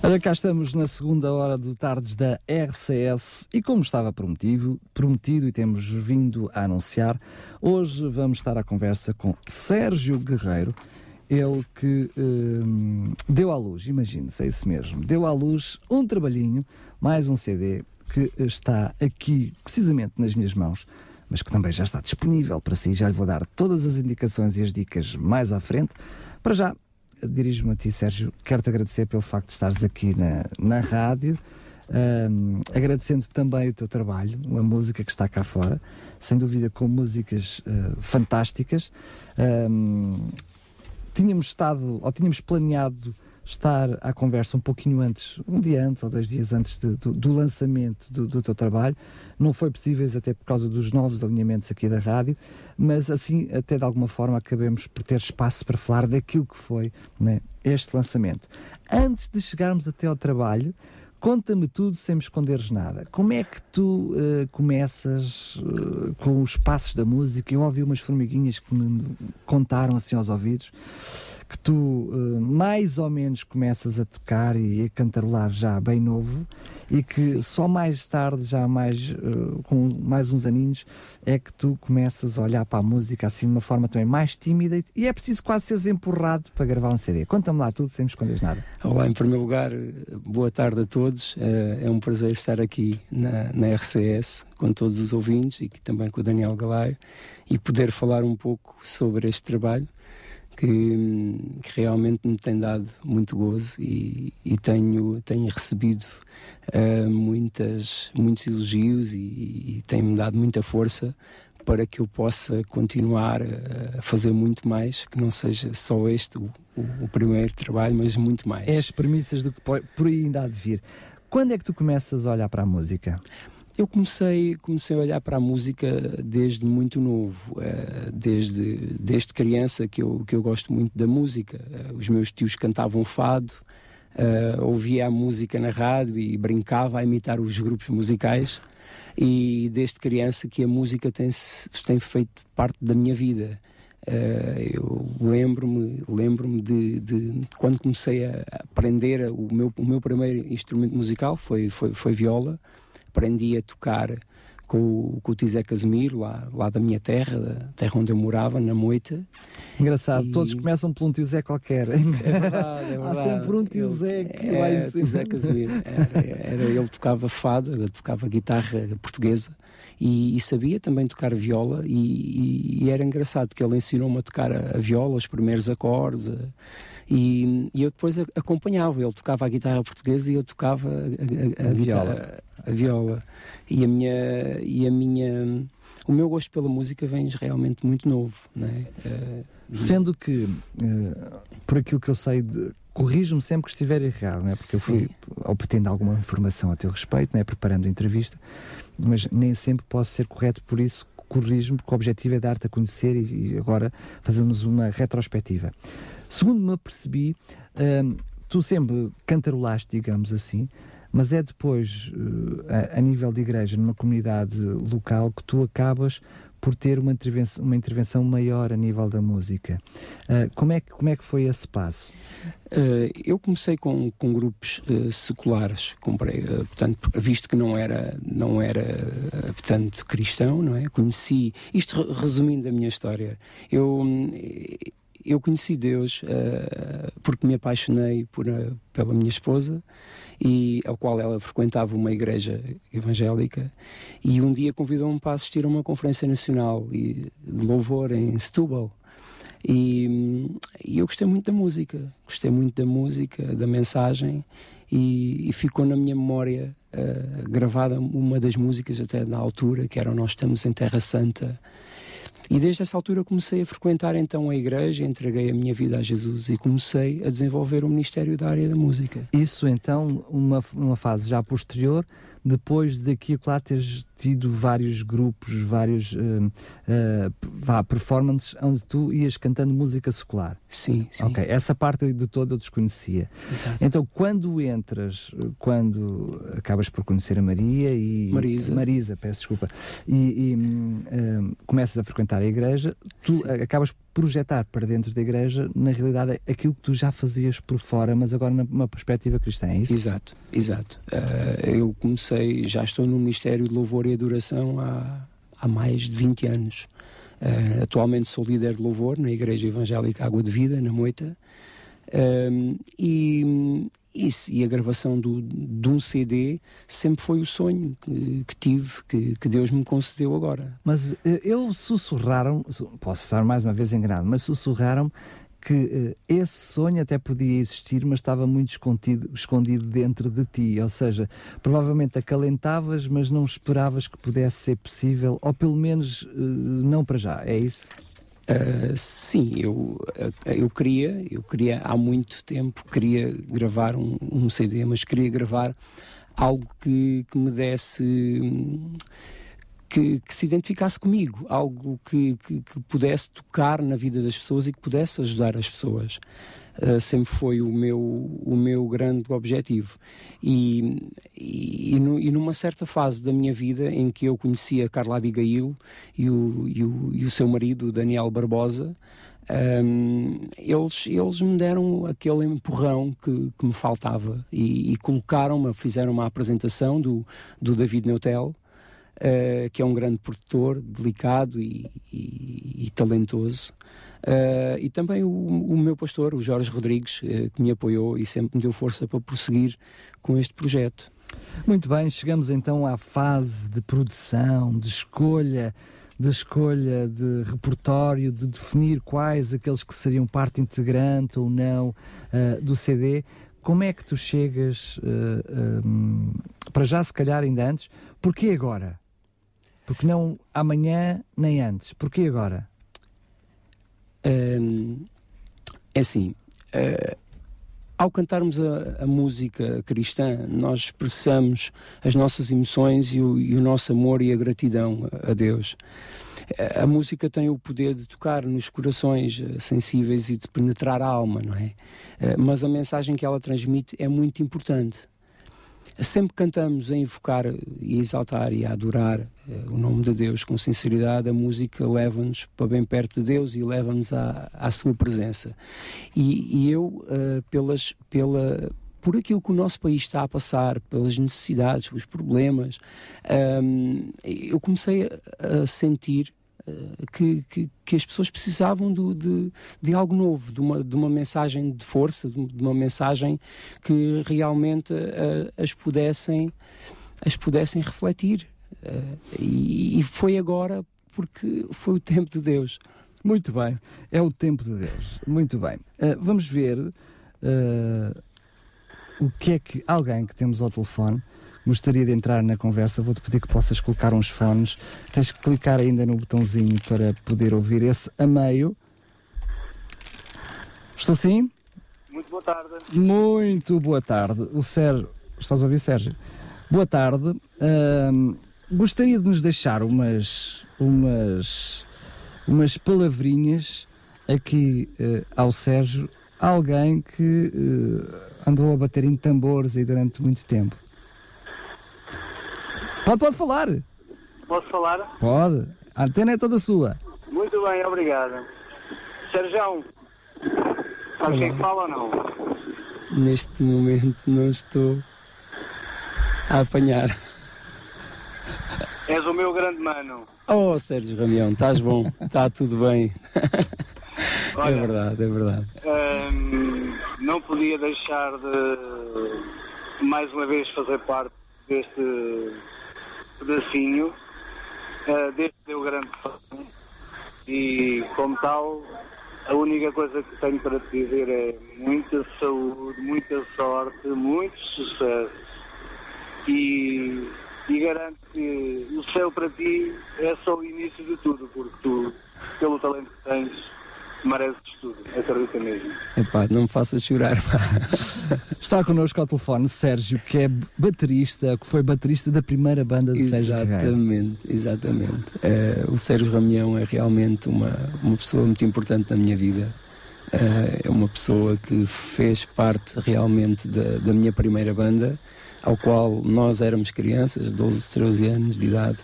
Ora, cá estamos na segunda hora do Tardes da RCS e como estava prometido, prometido e temos vindo a anunciar, hoje vamos estar à conversa com Sérgio Guerreiro, ele que hum, deu à luz, imagine-se, é isso mesmo, deu à luz um trabalhinho, mais um CD que está aqui precisamente nas minhas mãos, mas que também já está disponível para si. Já lhe vou dar todas as indicações e as dicas mais à frente. Para já, dirijo-me a ti, Sérgio. Quero-te agradecer pelo facto de estares aqui na, na rádio. Um, agradecendo também o teu trabalho, uma música que está cá fora, sem dúvida com músicas uh, fantásticas. Um, tínhamos estado, ou tínhamos planeado estar à conversa um pouquinho antes, um dia antes ou dois dias antes de, do, do, lançamento do, do, teu trabalho. Não foi possível, até por causa dos novos alinhamentos aqui da rádio, mas assim, até de alguma forma, acabemos por ter espaço para falar daquilo que foi né, este lançamento. Antes de chegarmos até ao trabalho, Conta-me tudo sem me esconderes nada. Como é que tu uh, começas uh, com os passos da música? Eu ouvi umas formiguinhas que me contaram assim aos ouvidos que tu uh, mais ou menos começas a tocar e a cantarolar já bem novo e que Sim. só mais tarde, já mais uh, com mais uns aninhos, é que tu começas a olhar para a música assim de uma forma também mais tímida e é preciso quase seres empurrado para gravar um CD. Conta-me lá tudo sem me esconderes nada. Olá, em primeiro lugar, boa tarde a todos. Uh, é um prazer estar aqui na, na RCS com todos os ouvintes e também com o Daniel Galaio e poder falar um pouco sobre este trabalho que, que, realmente me tem dado muito gozo e, e tenho, tenho recebido uh, muitas, muitos elogios e, e tem-me dado muita força para que eu possa continuar a fazer muito mais, que não seja só este o, o, o primeiro trabalho, mas muito mais. É as premissas do que por aí ainda há de vir. Quando é que tu começas a olhar para a música? Eu comecei, comecei a olhar para a música desde muito novo, uh, desde, desde criança que eu, que eu gosto muito da música. Uh, os meus tios cantavam fado, uh, ouvia a música na rádio e brincava a imitar os grupos musicais. E desde criança que a música tem, tem feito parte da minha vida. eu lembro-me lembro-me de, de, quando comecei a aprender o meu, o meu primeiro instrumento musical foi, foi, foi viola aprendi a tocar com, com o Tizé Casimiro, lá, lá da minha terra, da terra onde eu morava, na Moita. Engraçado, e... todos começam por um tio Zé qualquer. É verdade, é verdade. Há sempre um tio Zé que é, vai é, Tizé Casimiro. Era, era, ele tocava fado, tocava guitarra portuguesa e, e sabia também tocar viola e, e, era engraçado que ele ensinou-me a tocar a, a, viola, os primeiros acordes. A, e, e, eu depois acompanhava, ele tocava a guitarra portuguesa e eu tocava a, a, a viola. A viola. E a minha. E a minha o meu gosto pela música vem realmente muito novo. Né? Uh, Sendo que, uh, por aquilo que eu sei, corrijo-me sempre que estiver errado, né? porque Sim. eu fui obtendo alguma informação a teu respeito, né? preparando a entrevista, mas nem sempre posso ser correto, por isso corrijo-me, porque o objetivo é dar-te a conhecer e, e agora fazemos uma retrospectiva. Segundo me apercebi, hum, tu sempre cantarolaste, digamos assim, mas é depois, a, a, nível de igreja, numa comunidade local, que tu acabas por ter uma intervenção, uma intervenção maior a nível da música. Uh, como, é que, como é que foi esse passo? Uh, eu comecei com, com grupos uh, seculares, comprei, portanto, visto que não era, não era portanto, cristão, não é? Conheci, isto resumindo a minha história, eu eu conheci Deus uh, porque me apaixonei por, uh, pela minha esposa e ao qual ela frequentava uma igreja evangélica e um dia convidou-me para assistir a uma conferência nacional de louvor em Setúbal. E, e, eu gostei muito da música gostei muito da música da mensagem e, e ficou na minha memória uh, gravada uma das músicas até na altura que era Nós Estamos em Terra Santa e desde essa altura comecei a frequentar então a igreja, entreguei a minha vida a Jesus e comecei a desenvolver o ministério da área da música. Isso então, uma, uma fase já posterior, depois daqui a lá teres tido vários grupos, vários uh, uh, vá, performances onde tu ias cantando música secular. Sim, sim. Ok, essa parte de toda eu desconhecia. Exato. Então, quando entras, quando acabas por conhecer a Maria e. Marisa. Marisa, peço desculpa. E, e uh, começas a frequentar a igreja, tu sim. acabas por projetar para dentro da igreja, na realidade, aquilo que tu já fazias por fora, mas agora numa perspectiva cristã, é isso? Exato, exato. Uh, eu comecei, já estou no Ministério de Louvor e Adoração há, há mais de 20 anos. Uh, atualmente sou líder de louvor na Igreja Evangélica Água de Vida, na Moita. Uh, e, isso, e a gravação do, de um CD sempre foi o sonho que, que tive, que, que, Deus me concedeu agora. Mas eh, eu sussurraram, posso estar mais uma vez enganado, mas sussurraram que uh, esse sonho até podia existir, mas estava muito escondido, escondido dentro de ti. Ou seja, provavelmente acalentavas, mas não esperavas que pudesse ser possível, ou pelo menos uh, não para já. É isso? Uh, sim, eu, eu queria, eu queria há muito tempo, queria gravar um, um CD, mas queria gravar algo que, que me desse. Que, que, se identificasse comigo, algo que, que, que, pudesse tocar na vida das pessoas e que pudesse ajudar as pessoas. Uh, sempre foi o meu, o meu grande objetivo. E, e, e, no, e, numa certa fase da minha vida em que eu conhecia Carla Abigail e o, e o, e o seu marido, Daniel Barbosa, um, eles, eles me deram aquele empurrão que, que me faltava e, e colocaram-me, fizeram uma apresentação do, do David Neutel uh, que é um grande produtor, delicado e, e, e talentoso. Uh, e também o, o, meu pastor, o Jorge Rodrigues, uh, que me apoiou e sempre me deu força para prosseguir com este projeto. Muito bem, chegamos então à fase de produção, de escolha, de escolha de repertório, de definir quais aqueles que seriam parte integrante ou não uh, do CD. Como é que tu chegas, um, para já se calhar ainda antes, porquê agora? Porque não amanhã nem antes? Porquê agora? É assim. Uh, ao cantarmos a, a, música cristã, nós expressamos as nossas emoções e o, e o nosso amor e a gratidão a, Deus. A, música tem o poder de tocar nos corações eh, sensíveis e de penetrar a alma, não é? Uh, mas a mensagem que ela transmite é muito importante. Sempre cantamos a invocar e exaltar e a adorar eh, o nome de Deus com sinceridade. A música leva-nos para bem perto de Deus e leva-nos à, à sua presença. E, e eu, uh, pelas, pela, por aquilo que o nosso país está a passar, pelas necessidades, pelos problemas, um, ehm, eu comecei a sentir que, que, que, as pessoas precisavam do, de, de algo novo, de uma, de uma mensagem de força, de, uma mensagem que realmente uh, as, pudessem, as pudessem refletir. Uh, e, e foi agora porque foi o tempo de Deus. Muito bem, é o tempo de Deus. Muito bem. Uh, vamos ver o que é que alguém que temos ao telefone gostaria de entrar na conversa, vou-te pedir que possas colocar uns fones. Tens que clicar ainda no botãozinho para poder ouvir esse a meio. Estou sim? Muito boa tarde. Muito boa tarde. O Sérgio. Estás a ouvir, Sérgio? Boa tarde. Uh, gostaria de nos deixar umas, umas, umas palavrinhas aqui uh, ao Sérgio, alguém que uh, andou a bater em tambores aí durante muito tempo. Pode, pode falar. Posso falar? Pode. A antena é toda sua. Muito bem, obrigado. Sérgio, sabes quem é fala ou não? Neste momento não estou a apanhar. És o meu grande mano. Oh, Sérgio Ramião, estás bom, está tudo bem. Olha, é verdade, é verdade. Hum, não podia deixar de mais uma vez fazer parte deste pedacinho uh, deste meu grande e como tal a única coisa que tenho para te dizer é muita saúde, muita sorte, muito sucesso. E, e garanto que o céu para ti é só o início de tudo, porque tu, pelo talento que tens, mereces tudo, acredita mesmo. Epá, não me faças chorar. Está connosco ao telefone Sérgio, que é baterista, que foi baterista da primeira banda de Sérgio Exatamente, exatamente. Uh, o Sérgio Ramião é realmente uma, uma pessoa muito importante na minha vida. Uh, é uma pessoa que fez parte realmente da, da minha primeira banda, ao qual nós éramos crianças, 12, 13 anos de idade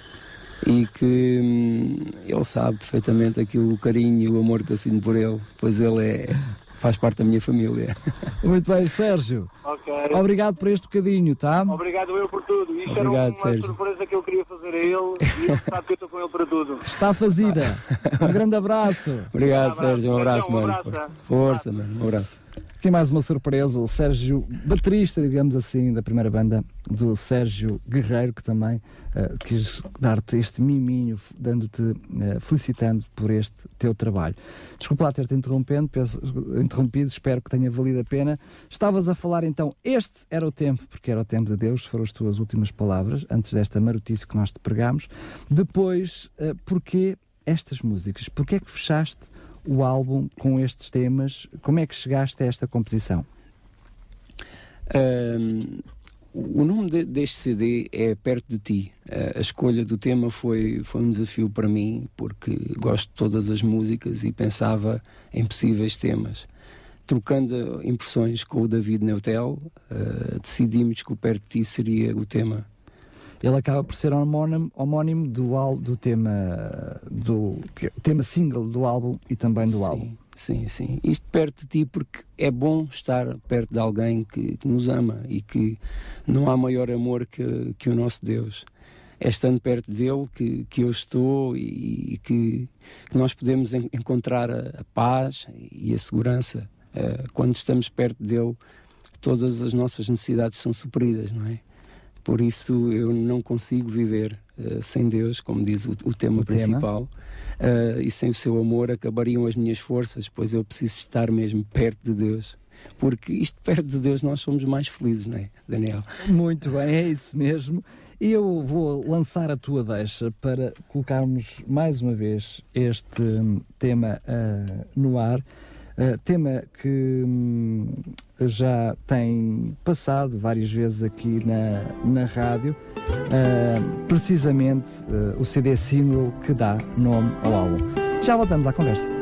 e que hum, ele sabe perfeitamente aquilo, o carinho e o amor que eu sinto por ele, pois ele é, faz parte da minha família. Muito bem, Sérgio. Okay. Obrigado por este bocadinho, tá? Obrigado eu por tudo. Isto Obrigado, era uma Sérgio. surpresa que eu queria fazer a ele e ele sabe que eu estou com ele para tudo. Está fazida. Um grande abraço. Obrigado, Um abraço. Sérgio. Um abraço, Um mano. abraço. Força, Força mano. Um abraço. Aqui mais uma surpresa, o Sérgio, baterista, digamos assim, da primeira banda do Sérgio Guerreiro, que também uh, quis dar-te este miminho, dando-te, uh, felicitando por este teu trabalho. Desculpa lá ter-te interrompendo, penso, interrompido, espero que tenha valido a pena. Estavas a falar então, este era o tempo, porque era o tempo de Deus, foram as tuas últimas palavras, antes desta marotice que nós te pregámos. Depois, uh, porquê estas músicas? Porquê é que fechaste o álbum com estes temas? Como é que chegaste a esta composição? Um, o nome de, deste CD é Perto de Ti. A escolha do tema foi, foi um desafio para mim, porque gosto de todas as músicas e pensava em possíveis temas. Trocando impressões com o David Neutel, uh, decidimos que o Perto de Ti seria o tema. Ele acaba por ser homónimo, homónimo do, al- do tema do tema single do álbum e também do sim, álbum. Sim, sim. Isto perto de ti porque é bom estar perto de alguém que, que nos ama e que não há maior amor que, que o nosso Deus. É estando perto dele que, que eu estou e, e que, que nós podemos en- encontrar a, a paz e a segurança. Eh, quando estamos perto dele, todas as nossas necessidades são supridas, não é? Por isso eu não consigo viver eh, sem Deus, como diz o, o tema O tema. principal. Uh, e sem o seu amor acabariam as minhas forças, pois eu preciso estar mesmo perto de Deus. Porque isto perto de Deus nós somos mais felizes, não é, Daniel? Muito bem, é isso mesmo. Eu vou lançar a tua deixa para colocarmos mais uma vez este tema ah, no ar. Ah, tema que hum, já tem passado várias vezes aqui na, na rádio. Ah, precisamente ah, o CD single que dá nome ao álbum. Já voltamos à conversa.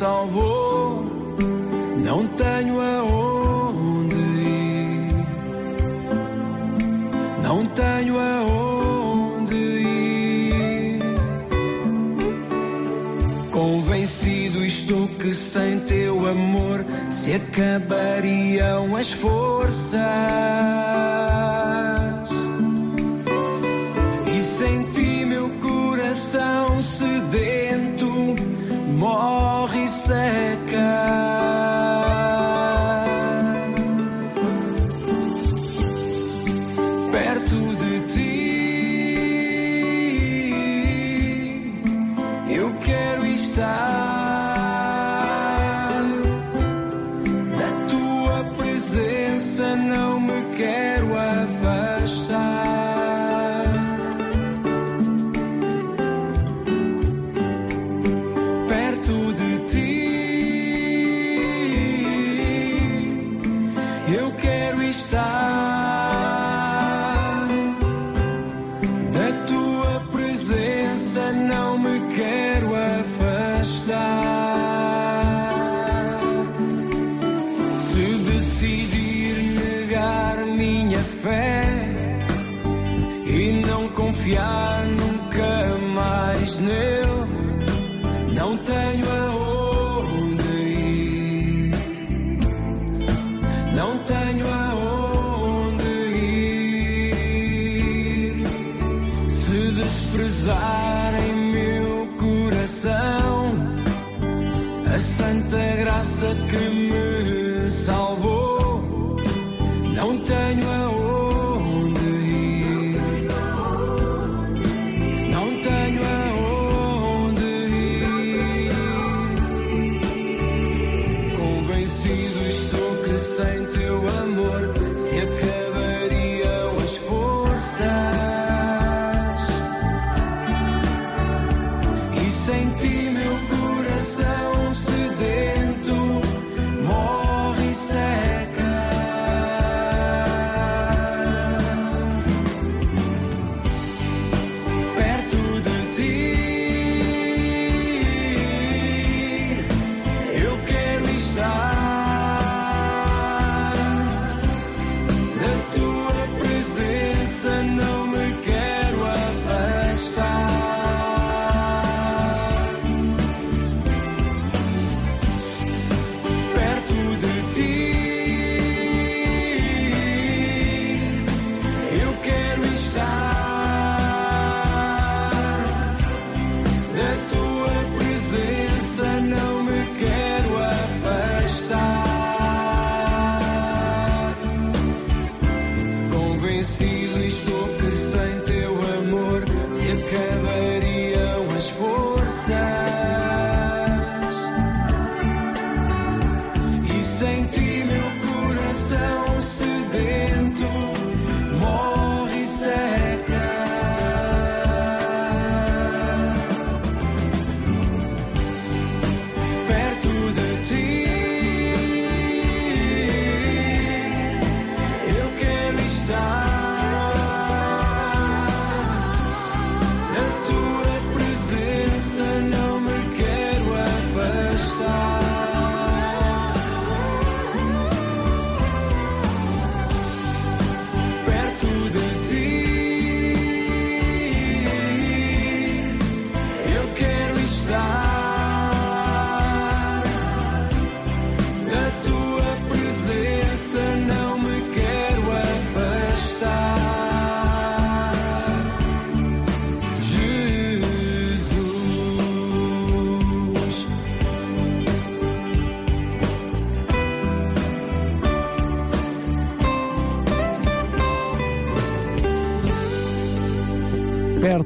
Salvou. Não tenho aonde ir, não tenho aonde ir. Convencido estou que sem teu amor se acabariam as forças.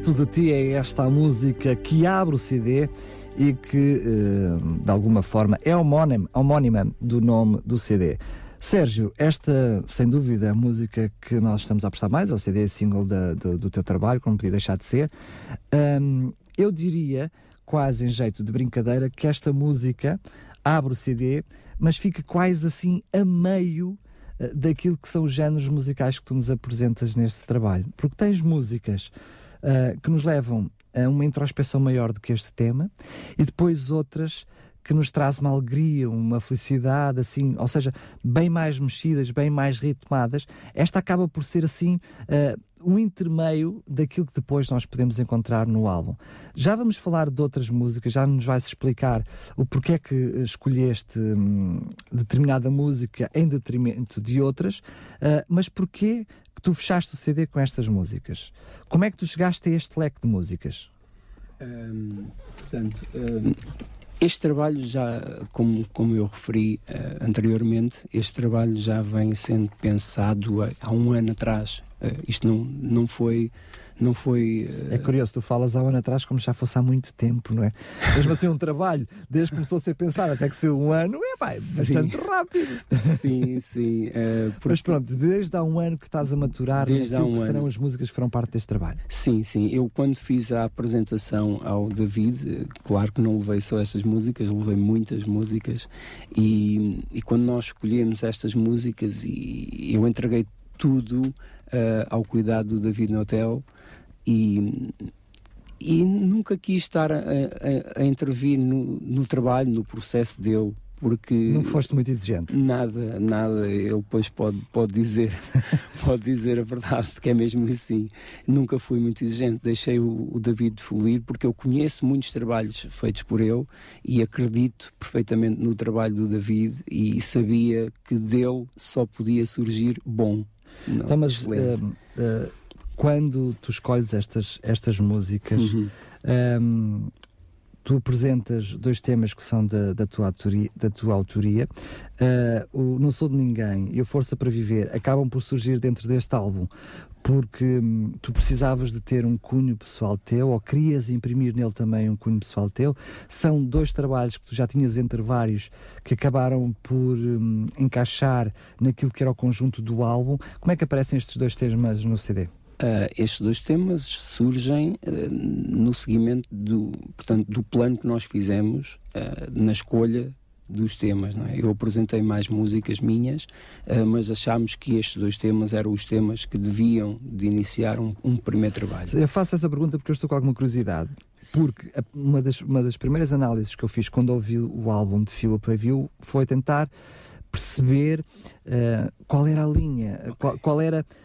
Perto de ti é esta a música que abre o CD e que, eh, de alguma forma, é homónima, homónima do nome do CD. Sérgio, esta, sem dúvida, é a música que nós estamos a prestar mais, é o CD single da- do, do teu trabalho, como podia deixar de ser. Ahm, eu diria, quase em jeito de brincadeira, que esta música abre o CD, mas fica quase assim a meio eh, daquilo que são os géneros musicais que tu nos apresentas neste trabalho. Porque tens músicas uh, que nos levam a uma introspeção maior do que este tema e depois outras que nos traz uma alegria, uma felicidade, assim, ou seja, bem mais mexidas, bem mais ritmadas. Esta acaba por ser assim uh, um intermeio daquilo que depois nós podemos encontrar no álbum. Já vamos falar de outras músicas, já nos vais explicar o porquê que escolheste hum, determinada música em detrimento de outras, uh, mas porquê tu fechaste o CD com estas músicas? Como é que tu chegaste a este leque de músicas? Portanto, este trabalho já, como, como eu referi uh, anteriormente, este trabalho já vem sendo pensado há um ano atrás. Uh, isto não, não foi. Não foi É curioso, tu falas há um ano atrás como já fosse há muito tempo, não é? Mesmo assim, um trabalho, desde que começou a ser pensado até que saiu um ano, é pá, é bastante rápido. Sim, sim. Uh, Mas pronto, desde há um ano que estás a maturar Desde há um que serão ano. as músicas que farão parte deste trabalho. Sim, sim. Eu, quando fiz a apresentação ao David, eh, claro que não levei só estas músicas, levei muitas músicas. E, e quando nós escolhemos estas músicas, e eu entreguei tudo eh, ao cuidado do David no hotel e. E nunca quis estar a, a- a intervir no, no trabalho, no processo dele, porque Não foste muito exigente. Nada, nada. Ele depois pode, pode dizer, pode dizer a verdade, que é mesmo assim. Nunca fui muito exigente. Deixei o, o David fluir porque eu conheço muitos trabalhos feitos por ele e acredito perfeitamente no trabalho do David e sabia que dele só podia surgir bom. Não, Então, mas eh, eh, quando tu escolhes estas, estas músicas, Uhum. um, tu apresentas dois temas que são da, da, tua, autoria, da tua autoria. Uh, o Não Sou de Ninguém e o Força para Viver acabam por surgir dentro deste álbum porque hum, tu precisavas de ter um cunho pessoal teu ou querias imprimir nele também um cunho pessoal teu. São dois trabalhos que tu já tinhas entre vários que acabaram por hum, encaixar naquilo que era o conjunto do álbum. Como é que aparecem estes dois temas no CD? Uh, estes dois temas surgem uh, no seguimento do, portanto, do plano que nós fizemos uh, na escolha dos temas. Não é? Eu apresentei mais músicas minhas, mas achámos que estes dois temas eram os temas que deviam de iniciar um, um primeiro trabalho. Eu faço essa pergunta porque eu estou com alguma curiosidade. Porque uma das, uma das primeiras análises que eu fiz quando ouvi o álbum de Fila para View foi tentar perceber qual era a linha, okay. qual, qual era uh,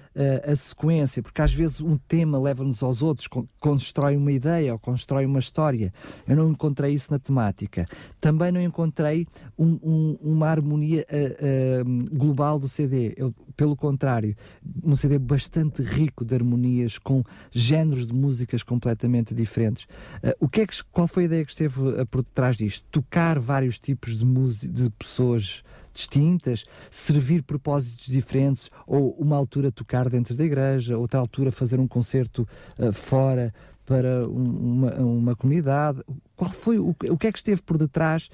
a sequência, porque às vezes um tema leva-nos aos outros, con constrói uma ideia ou constrói uma história. Eu não encontrei isso na temática. Também não encontrei um, um, uma harmonia uh, uh, global do CD. Eu, pelo contrário, um CD bastante rico de harmonias, com géneros de músicas completamente diferentes. o que é que, qual foi a ideia que esteve por detrás disto? Tocar vários tipos de, de pessoas distintas, servir propósitos diferentes, ou uma altura tocar dentro da igreja, outra altura fazer um concerto uh, fora para um, uma, uma comunidade. Qual foi o, o que é que esteve por detrás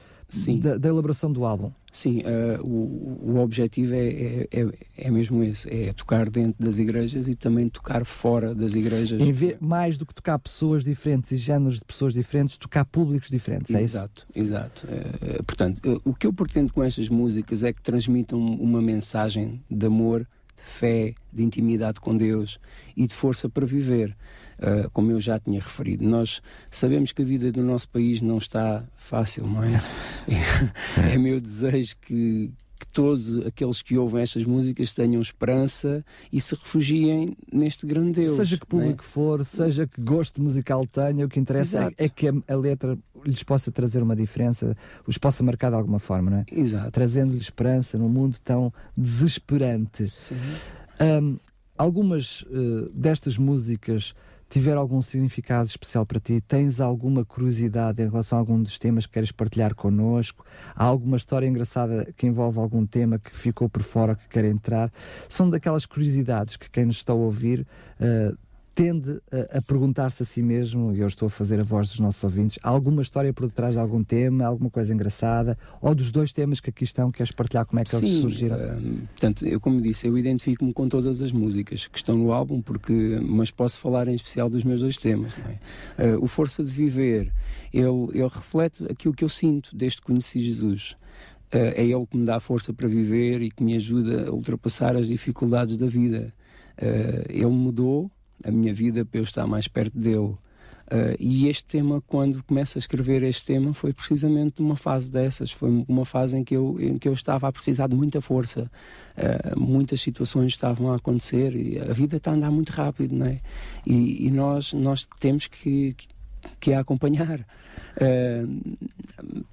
da, da, elaboração do álbum? Sim, uh, o, o objetivo é, é, é, é, mesmo esse: é tocar dentro das igrejas e também tocar fora das igrejas. Em vez, mais do que tocar pessoas diferentes e géneros de pessoas diferentes, tocar públicos diferentes. É exato, isso? exato. Uh, portanto, uh, o que eu pretendo com estas músicas é que transmitam uma mensagem de amor, de fé, de intimidade com Deus e de força para viver. Uh, como eu já tinha referido. Nós sabemos que a vida do nosso país não está fácil, não é? é, meu desejo que, que todos aqueles que ouvem estas músicas tenham esperança e se refugiem neste grande Deus. Seja que público é? for, seja que gosto musical tenha, o que interessa é, é, que a, a, letra lhes possa trazer uma diferença, os possa marcar de alguma forma, não é? Exato. Trazendo-lhes esperança num mundo tão desesperante. Um, algumas uh, destas músicas tiver algum significado especial para ti, tens alguma curiosidade em relação a algum dos temas que queres partilhar connosco, há alguma história engraçada que envolve algum tema que ficou por fora que quer entrar, são daquelas curiosidades que quem nos está a ouvir uh, tende a, a perguntar-se a si mesmo, e eu estou a fazer a voz dos nossos ouvintes, há alguma história por detrás de algum tema, alguma coisa engraçada, ou dos dois temas que aqui estão, queres partilhar como é que Sim, eles surgiram? Uh, portanto, eu como disse, eu identifico-me com todas as músicas que estão no álbum, porque, mas posso falar em especial dos meus dois temas. É? Uh, o Força de Viver, ele, ele reflete aquilo que eu sinto desde que conheci Jesus. Uh, é ele que me dá força para viver e que me ajuda a ultrapassar as dificuldades da vida. ele mudou a minha vida para eu estar mais perto dele. Uh, e este tema, quando começo a escrever este tema, foi precisamente uma fase dessas. Foi uma fase em que eu, em que eu estava a precisar de muita força. Uh, muitas situações estavam a acontecer e a vida está a andar muito rápido, não é? E, e nós, nós temos que, que a acompanhar. Uh,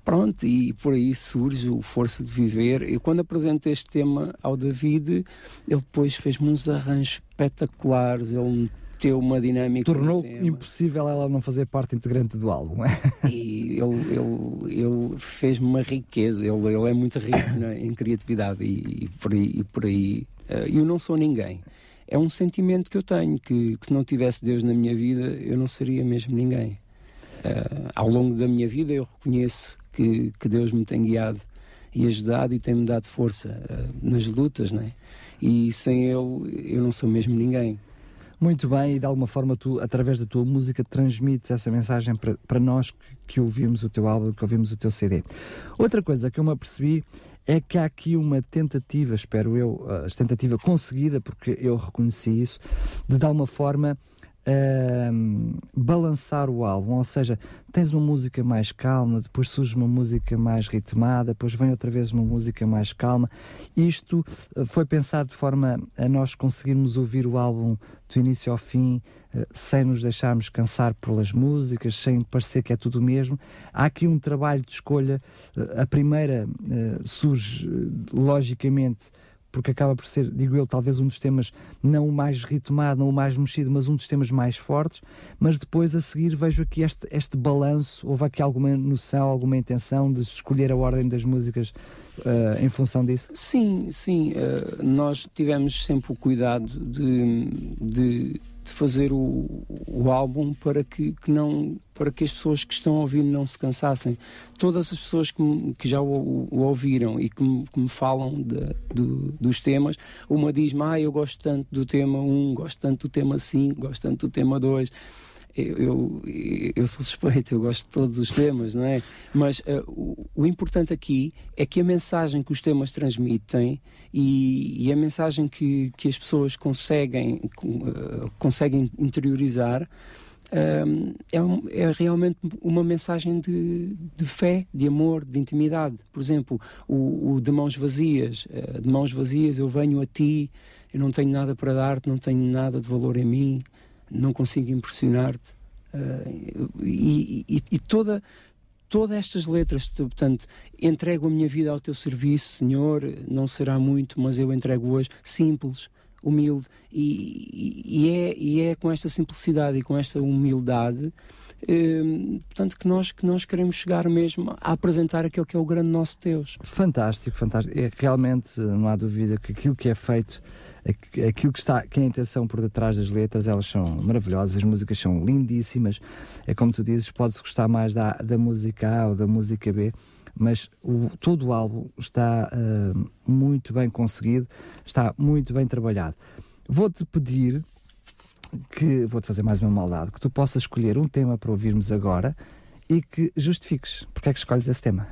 pronto, e por aí surge o Força de Viver. Eu, quando apresento este tema ao David, ele depois fez-me uns arranjos espetaculares. Ele meteu uma dinâmica. Tornou impossível ela não fazer parte integrante do álbum. É? E ele, ele, ele fez-me uma riqueza. Ele, ele é muito rico né, em criatividade e, e, por aí. E por aí uh, eu não sou ninguém. É um sentimento que eu tenho que, que se não tivesse Deus na minha vida, eu não seria mesmo ninguém. Uh, ao longo da minha vida eu reconheço que, que Deus me tem guiado e ajudado e tem-me dado força uh, nas lutas, né? E sem Ele eu não sou mesmo ninguém. Muito bem, e de alguma forma tu, através da tua música, transmites essa mensagem para, nós que, que ouvimos o teu álbum, que ouvimos o teu CD. Outra coisa que eu me apercebi é que há aqui uma tentativa, espero eu, a tentativa conseguida, porque eu reconheci isso, de de alguma forma uh, balançar o álbum, ou seja, tens uma música mais calma, depois surge uma música mais ritmada, depois vem outra vez uma música mais calma. Isto uh, foi pensado de forma a nós conseguirmos ouvir o álbum do início ao fim, uh, sem nos deixarmos cansar pelas músicas, sem parecer que é tudo o mesmo. Há aqui um trabalho de escolha. Uh, a primeira surge, logicamente, porque acaba por ser, digo eu, talvez um dos temas não o mais ritmado, não o mais mexido, mas um dos temas mais fortes. Mas depois a seguir vejo aqui este, este balanço. Houve aqui alguma noção, alguma intenção de escolher a ordem das músicas uh, em função disso? Sim, sim. Uh, nós tivemos sempre o cuidado de, de de fazer o, o álbum para que, que, não para que as pessoas que estão a ouvir não se cansassem. Todas as pessoas que, que já o, o, ouviram e que me, que me falam de, do, dos temas, uma diz-me, ah, eu gosto tanto do tema 1, gosto tanto do tema 5, gosto tanto do tema 2 eu, eu, sou suspeito, eu gosto de todos os temas, não é? Mas uh, o, o, importante aqui é que a mensagem que os temas transmitem e, e a mensagem que, que as pessoas conseguem, uh, conseguem interiorizar uh, é, um, é, realmente uma mensagem de, de, fé, de amor, de intimidade. Por exemplo, o, o de mãos vazias. de mãos vazias eu venho a ti, eu não tenho nada para dar-te, não tenho nada de valor em mim não consigo impressionar-te. Uh, e, e, e, toda, todas estas letras, portanto, entrego a minha vida ao teu serviço, Senhor, não será muito, mas eu entrego hoje, simples, humilde, e, e é, e é com esta simplicidade e com esta humildade Ehm, portanto, que nós, que nós queremos chegar mesmo a apresentar aquele que é o grande nosso Deus. Fantástico, fantástico. É, realmente, não há dúvida que aquilo que é feito, aquilo que está, que é a intenção por detrás das letras, elas são maravilhosas, as músicas são lindíssimas. É como tu dizes, pode-se gostar mais da, da música A ou da música B, mas o, todo o álbum está uh, muito bem conseguido, está muito bem trabalhado. Vou-te pedir que vou-te fazer mais uma maldade, que tu possas escolher um tema para ouvirmos agora e que justifiques porque é que escolhes esse tema.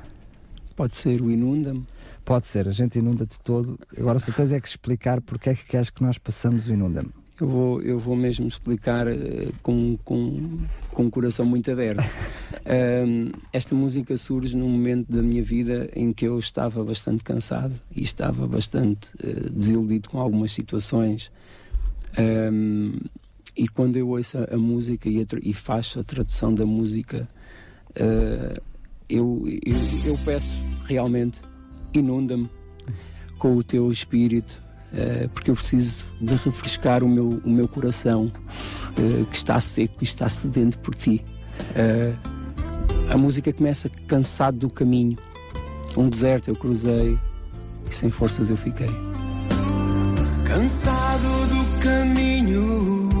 Pode ser o Inunda-me. Pode ser, a gente inunda-te todo. Agora só tens é que explicar porque é que queres que nós passamos o Inunda-me. Eu vou, eu vou mesmo explicar uh, com, com, com o coração muito aberto. um, esta música surge num momento da minha vida em que eu estava bastante cansado e estava bastante uh, desiludido com algumas situações. E quando eu ouço a, a música e, a, e, faço a tradução da música, uh, eu, eu, eu, peço realmente, inunda-me com o teu espírito, uh, porque eu preciso de refrescar o meu, o meu coração uh, que está seco e está sedento por ti. a música começa cansado do caminho, um deserto eu cruzei e sem forças eu fiquei. Cansado do caminho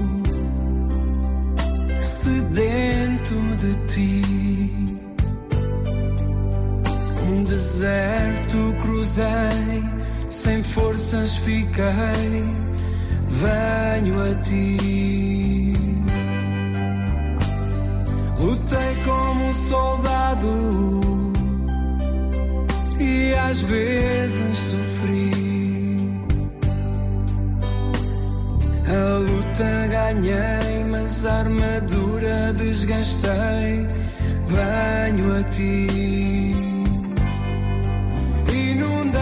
sedento de ti. Deserto cruzei, sem forças fiquei, venho a ti. Lutei como um soldado e às vezes sofri. A luta ganhei, mas a armadura desgastei. Venho a ti. Inunda-me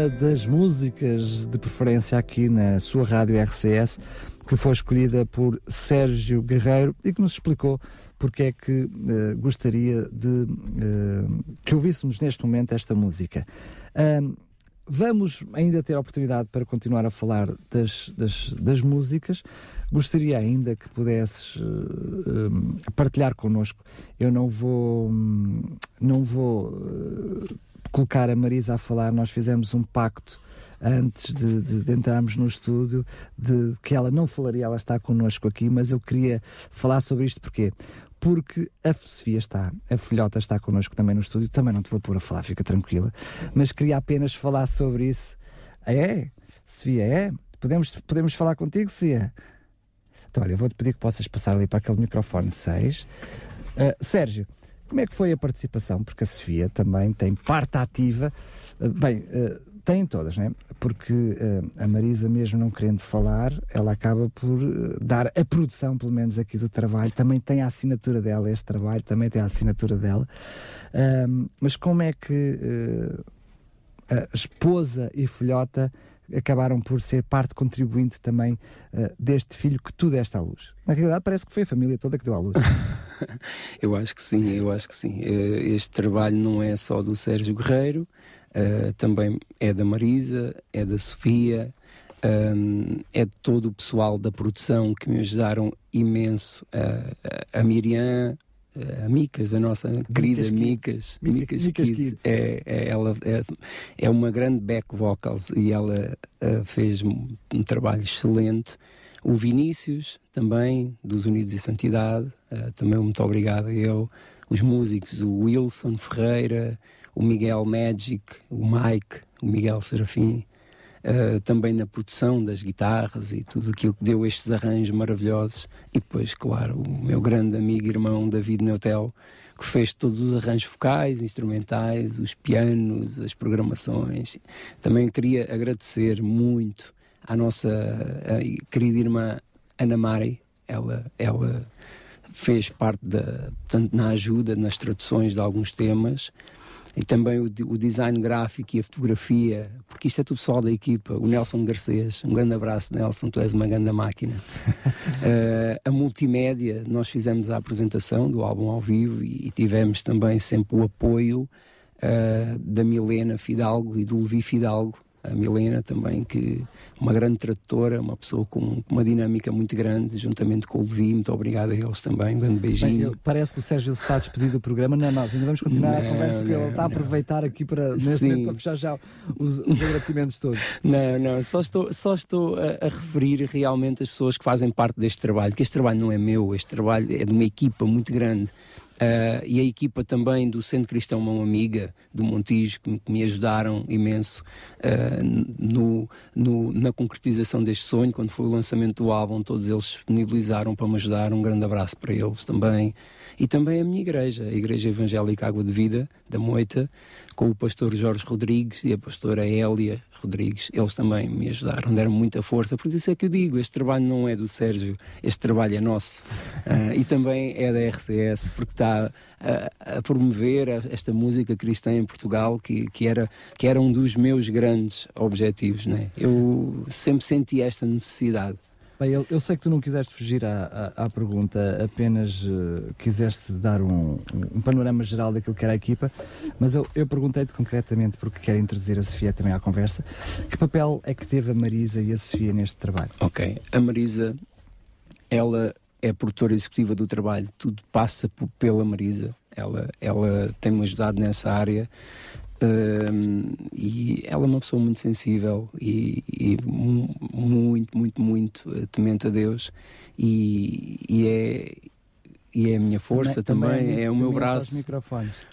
uma das músicas de preferência aqui na sua rádio RCS, que foi escolhida por Sérgio Guerreiro e que nos explicou porque é que eh, gostaria de eh, que ouvíssemos neste momento esta música. Vamos ainda ter a oportunidade para continuar a falar das, das, das músicas. Gostaria ainda que pudesses eh, partilhar connosco. Eu não vou, hum, não vou colocar a Marisa a falar. Nós fizemos um pacto antes de, de- de entrarmos no estúdio de que ela não falaria, ela está connosco aqui, mas eu queria falar sobre isto porque porque a Sofia está, a filhota está connosco também no estúdio, também não te vou pôr a falar, fica tranquila, mas queria apenas falar sobre isso. É? Sofia, é? Podemos, podemos falar contigo, Sofia? Então, olha, eu vou-te pedir que possas passar ali para aquele microfone 6. Ah, Sérgio, como é que foi a participação? Porque a Sofia também tem parte ativa. Ah, bem, ah, tem todas, né? Porque ah, a Marisa, mesmo não querendo falar, ela acaba por dar a produção, pelo menos aqui do trabalho. Também tem a assinatura dela, este trabalho também tem a assinatura dela. Mas como é que a esposa e filhota acabaram por ser parte contribuinte também ah, deste filho que tu deste à luz. Na realidade, parece que foi a família toda que deu à luz. Eu acho que sim, eu acho que sim. Eh, Este trabalho não é só do Sérgio Guerreiro, eh, também é da Marisa, é da Sofia, hum, é de todo o pessoal da produção que me ajudaram imenso. eh, a Miriam, a Micas, a nossa querida. Micas, Mica- Micas, Micas Kids. Kids. É, é- ela é, é uma grande back vocals e ela eh, fez um, um trabalho excelente. o Vinícius, também, dos Unidos e Santidade, uh, também muito obrigado a ele. Os músicos, o Wilson Ferreira, o Miguel Magic, o Mike, o Miguel Serafim, uh, também na produção das guitarras e tudo aquilo que deu estes arranjos maravilhosos. E depois, claro, o meu grande amigo e irmão David Neutel, que fez todos os arranjos vocais, instrumentais, os pianos, as programações. Também queria agradecer muito à nossa querida irmã Ana Mari, ela, ela fez parte da, portanto, na ajuda, nas traduções de alguns temas e também o, o, design gráfico e a fotografia, porque isto é tudo pessoal da equipa. O Nelson Garcês, um grande abraço, Nelson, tu és uma grande máquina. uh, a multimédia, nós fizemos a apresentação do álbum ao vivo e, e tivemos também sempre o apoio uh, da Milena Fidalgo e do Levi Fidalgo, a Milena também, que uma grande tradutora, uma pessoa com uma dinâmica muito grande, juntamente com o Levi, muito obrigado a eles também, um grande beijinho. Bem, parece que o Sérgio se está a despedir do programa, não, nós ainda vamos continuar não, a conversa com ele, está a aproveitar aqui para, neste momento, para fechar já os, os agradecimentos todos. Não, não, só estou, só estou a, a, referir realmente as pessoas que fazem parte deste trabalho, que este trabalho não é meu, este trabalho é de uma equipa muito grande Uh, e a equipa também do Centro Cristão Mão Amiga, do Montijo, que, que me ajudaram imenso uh, no, no, na concretização deste sonho, quando foi o lançamento do álbum, todos eles disponibilizaram para me ajudar. Um grande abraço para eles também e também a minha igreja, a Igreja Evangélica Água de Vida, da Moita, com o pastor Jorge Rodrigues e a pastora Hélia Rodrigues. Eles também me ajudaram, deram muita força. Por isso é que eu digo: este trabalho não é do Sérgio, este trabalho é nosso. Uh, e também é da RCS, porque está a, a, promover esta música cristã em Portugal, que, que, era, que era um dos meus grandes objetivos. Né? Eu sempre senti esta necessidade. Bem, eu, eu, sei que tu não quiseste fugir à, à, à pergunta, apenas uh, quiseste dar um, um, panorama geral daquilo que era a equipa, mas eu, eu perguntei-te concretamente, porque quero introduzir a Sofia também à conversa, que papel é que teve a Marisa e a Sofia neste trabalho? Ok, a Marisa, ela é produtora executiva do trabalho, tudo passa pela Marisa, ela, ela tem-me ajudado nessa área e ela é uma pessoa muito sensível e, e muito, muito, muito eh, temente a Deus e, e é e é a minha força também, também é, é o meu braço.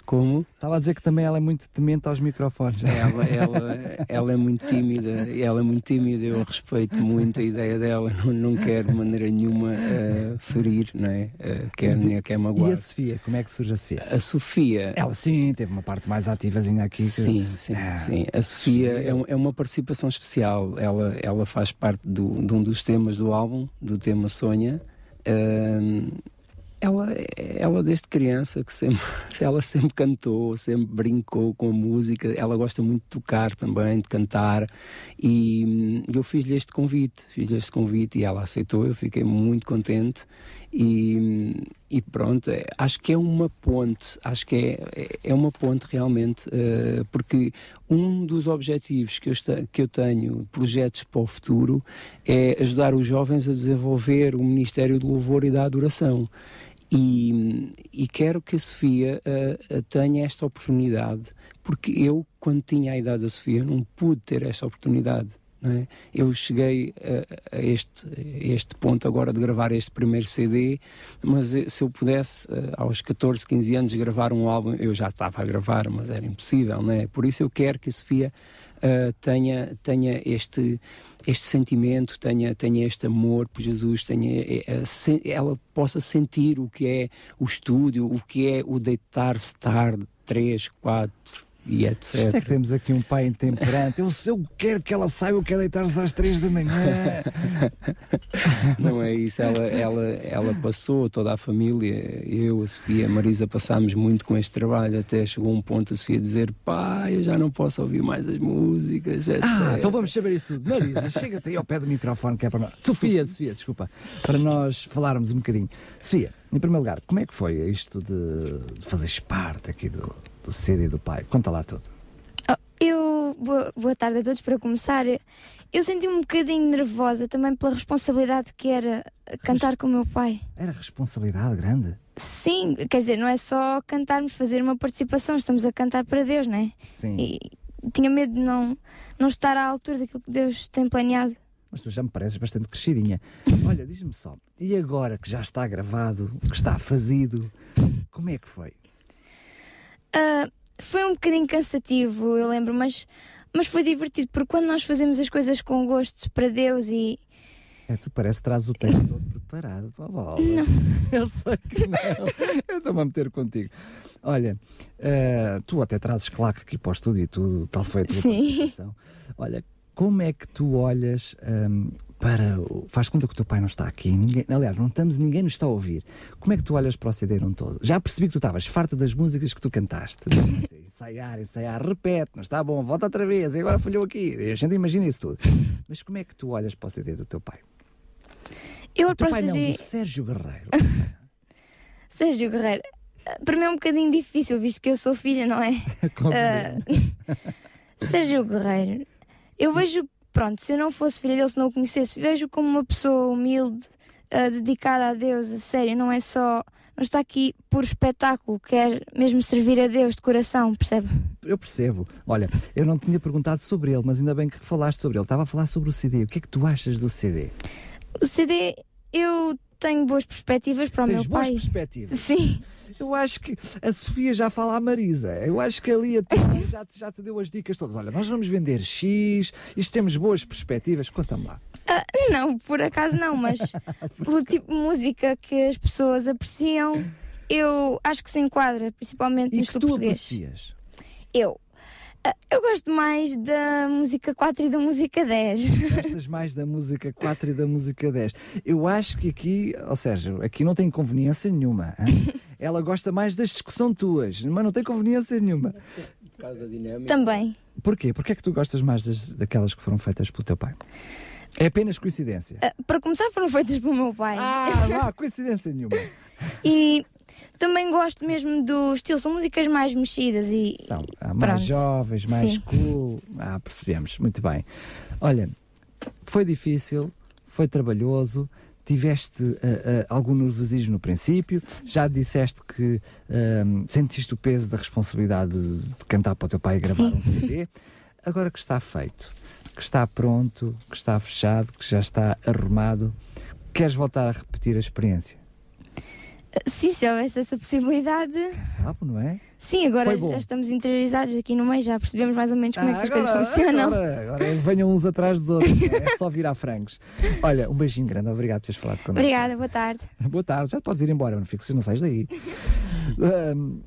Como? Estava a dizer que também ela é muito temente aos microfones. Ela, ela, ela é muito tímida, ela é muito tímida, eu respeito muito a ideia dela, não, não quero de maneira nenhuma uh, ferir, não é? Uh, quer, quer magoar. E a Sofia, como é que surge a Sofia? A Sofia. Ela sim, teve uma parte mais ativazinha aqui. Que... Sim, sim, ah, sim. A Sofia é, é, uma participação especial, ela, ela faz parte do, de um dos temas do álbum, do tema Sonha. Uh, ela, ela desde criança que sempre, ela sempre cantou, sempre brincou com a música, ela gosta muito de tocar também, de cantar. E hum, eu fiz-lhe este convite, fiz-lhe este convite e ela aceitou, eu fiquei muito contente e, e pronto, é, acho que é uma ponte, acho que é, é uma ponte realmente, uh, porque um dos objetivos que eu, que eu tenho, projetos para o futuro, é ajudar os jovens a desenvolver o Ministério do Louvor e da Adoração. E, e quero que a Sofia uh, tenha esta oportunidade, porque eu, quando tinha a idade da Sofia, não pude ter esta oportunidade. É? Eu cheguei a, a, este, a, este, ponto agora de gravar este primeiro CD, mas se eu pudesse, uh, aos 14, 15 anos, gravar um álbum, eu já estava a gravar, mas era impossível, não é? Por isso eu quero que a Sofia uh, tenha, tenha este, este sentimento, tenha, tenha este amor por Jesus, tenha, ela possa sentir o que é o estúdio, o que é o deitar-se tarde, três, quatro, e etc. Isto é que temos aqui um pai intemperante. Eu, eu quero que ela saiba o que é deitar-se às três da manhã. Não é isso. Ela, ela, ela passou, toda a família, eu, a Sofia, a Marisa, passámos muito com este trabalho. Até chegou um ponto a Sofia dizer: pai, eu já não posso ouvir mais as músicas. Etc. Ah, então vamos saber isso tudo. Marisa, chega-te aí ao pé do microfone que é para nós. Sofia, Sofia, desculpa. Para nós falarmos um bocadinho. Sofia, em primeiro lugar, como é que foi isto de, de fazeres parte aqui do do CD do pai? Conta lá tudo. Oh, eu, boa, boa tarde a todos. Para começar, eu senti um bocadinho nervosa também pela responsabilidade que era cantar com o meu pai. Era responsabilidade grande? Sim, quer dizer, não é só cantarmos, fazer uma participação, estamos a cantar para Deus, não é? Sim. E tinha medo de não, não estar à altura daquilo que Deus tem planeado. Mas tu já me pareces bastante crescidinha. Olha, diz-me só, e agora que já está gravado, que está fazido, como é que foi? Ah, foi um bocadinho cansativo, eu lembro, mas, mas foi divertido, porque quando nós fazemos as coisas com gosto para Deus e. É, tu parece que traz o texto todo preparado para a bola. Eu sei que não. Eu estou-me a meter contigo. Olha, eh, tu até trazes claque aqui para o estúdio e tudo, tal foi a tua Sim. Olha, como é que tu olhas ahm, para. Faz conta que o teu pai não está aqui, ninguém, aliás, não estamos, ninguém nos está a ouvir. Como é que tu olhas para o CD num todo? Já percebi que tu estavas farta das músicas que tu cantaste. ensaiar, ensaiar, repete, não está bom, volta outra vez, e agora falhou aqui. A gente imagina isso tudo. Mas como é que tu olhas para o CD do teu pai? Eu O teu pai não, CD. do Sérgio Guerreiro. Sérgio Guerreiro, para mim é um bocadinho difícil, visto que eu sou filha, não é? Compreendo. Sérgio Guerreiro, eu vejo, pronto, se eu não fosse filha dele, se não o conhecesse, vejo como uma pessoa humilde, ah, dedicada a Deus, a sério, não é só. Não está aqui por espetáculo, quer mesmo servir a Deus de coração, percebe? Eu percebo. Olha, eu não tinha perguntado sobre ele, mas ainda bem que falaste sobre ele. Estava a falar sobre o CD. O que é que tu achas do CD? O CD, eu tenho boas perspectivas para o Tens meu boas pai. perspectivas. Sim, Eu acho que a Sofia já fala à Marisa. Eu acho que ali a já, te- já te deu as dicas todas. Olha, nós vamos vender X, isto temos boas perspectivas. Conta-me lá. não, por acaso não, mas pelo tipo de música que as pessoas apreciam, eu acho que se enquadra, principalmente E no que estilo tu português. aprecias? Eu. ah, Eu gosto mais da música 4 e da música 10. Gostas mais da música 4 e da música 10. Eu acho que aqui, ou seja, aqui não tem conveniência nenhuma. hã? Ela gosta mais das discussão tuas, mas não tem conveniência nenhuma. Por causa da dinâmica. Também. Porquê? Porquê é que tu gostas mais das, daquelas que foram feitas pelo teu pai? É apenas coincidência. Ah, Para começar, foram feitas pelo meu pai. Ah, não há coincidência nenhuma. E também gosto mesmo do estilo. São músicas mais mexidas e. São há mais Pronto. jovens, mais Sim. cool. Ah, percebemos. Muito bem. Olha, foi difícil, foi trabalhoso. Tiveste ah, ah, algum nervosismo no princípio, já disseste que ahm, sentiste o peso da responsabilidade de, cantar para o teu pai e gravar Sim. um CD. Agora que está feito, que está pronto, que está fechado, que já está arrumado, queres voltar a repetir a experiência? Sim, se houvesse essa possibilidade. Sabe, não é? Sim, agora já estamos interiorizados aqui no meio, já percebemos mais ou menos como é que Ah, as coisas agora- funcionam. Agora, agora venham uns atrás dos outros, é? é só virar frangos. Olha, um beijinho grande, obrigado por teres falado connosco. Obrigada, boa tarde. Boa tarde, já podes ir embora, não fico, não sais daí. Ahm,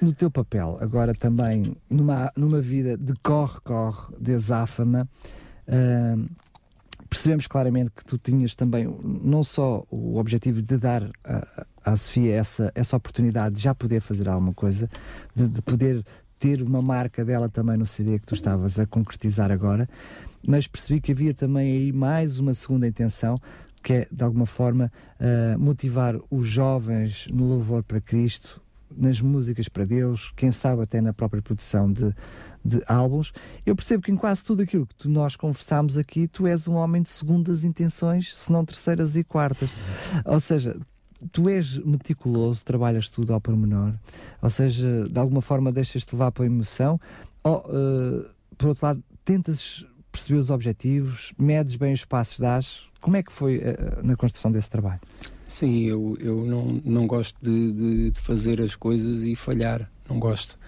no teu papel, agora também, numa, numa vida de corre-corre, de azáfama, ahm, percebemos claramente que tu tinhas também não só o objetivo de dar a- à Sofia essa, essa oportunidade de já poder fazer alguma coisa, de, de poder ter uma marca dela também no CD que tu estavas a concretizar agora, mas percebi que havia também aí mais uma segunda intenção, que é de alguma forma ah, motivar os jovens no louvor para Cristo, nas músicas para Deus, quem sabe até na própria produção de, de álbuns. Eu percebo que em quase tudo aquilo que tu- nós conversámos aqui, tu és um homem de segundas intenções, se não terceiras e quartas. Ou seja, tu és meticuloso, trabalhas tudo ao pormenor, ou seja, de alguma forma deixas-te levar pela emoção, ou, eh, por outro lado, tentas perceber os objetivos, medes bem os passos, dás. Como é que foi eh, na construção desse trabalho? Sim, eu, eu não, não gosto de, de- de fazer as coisas e falhar. Não gosto.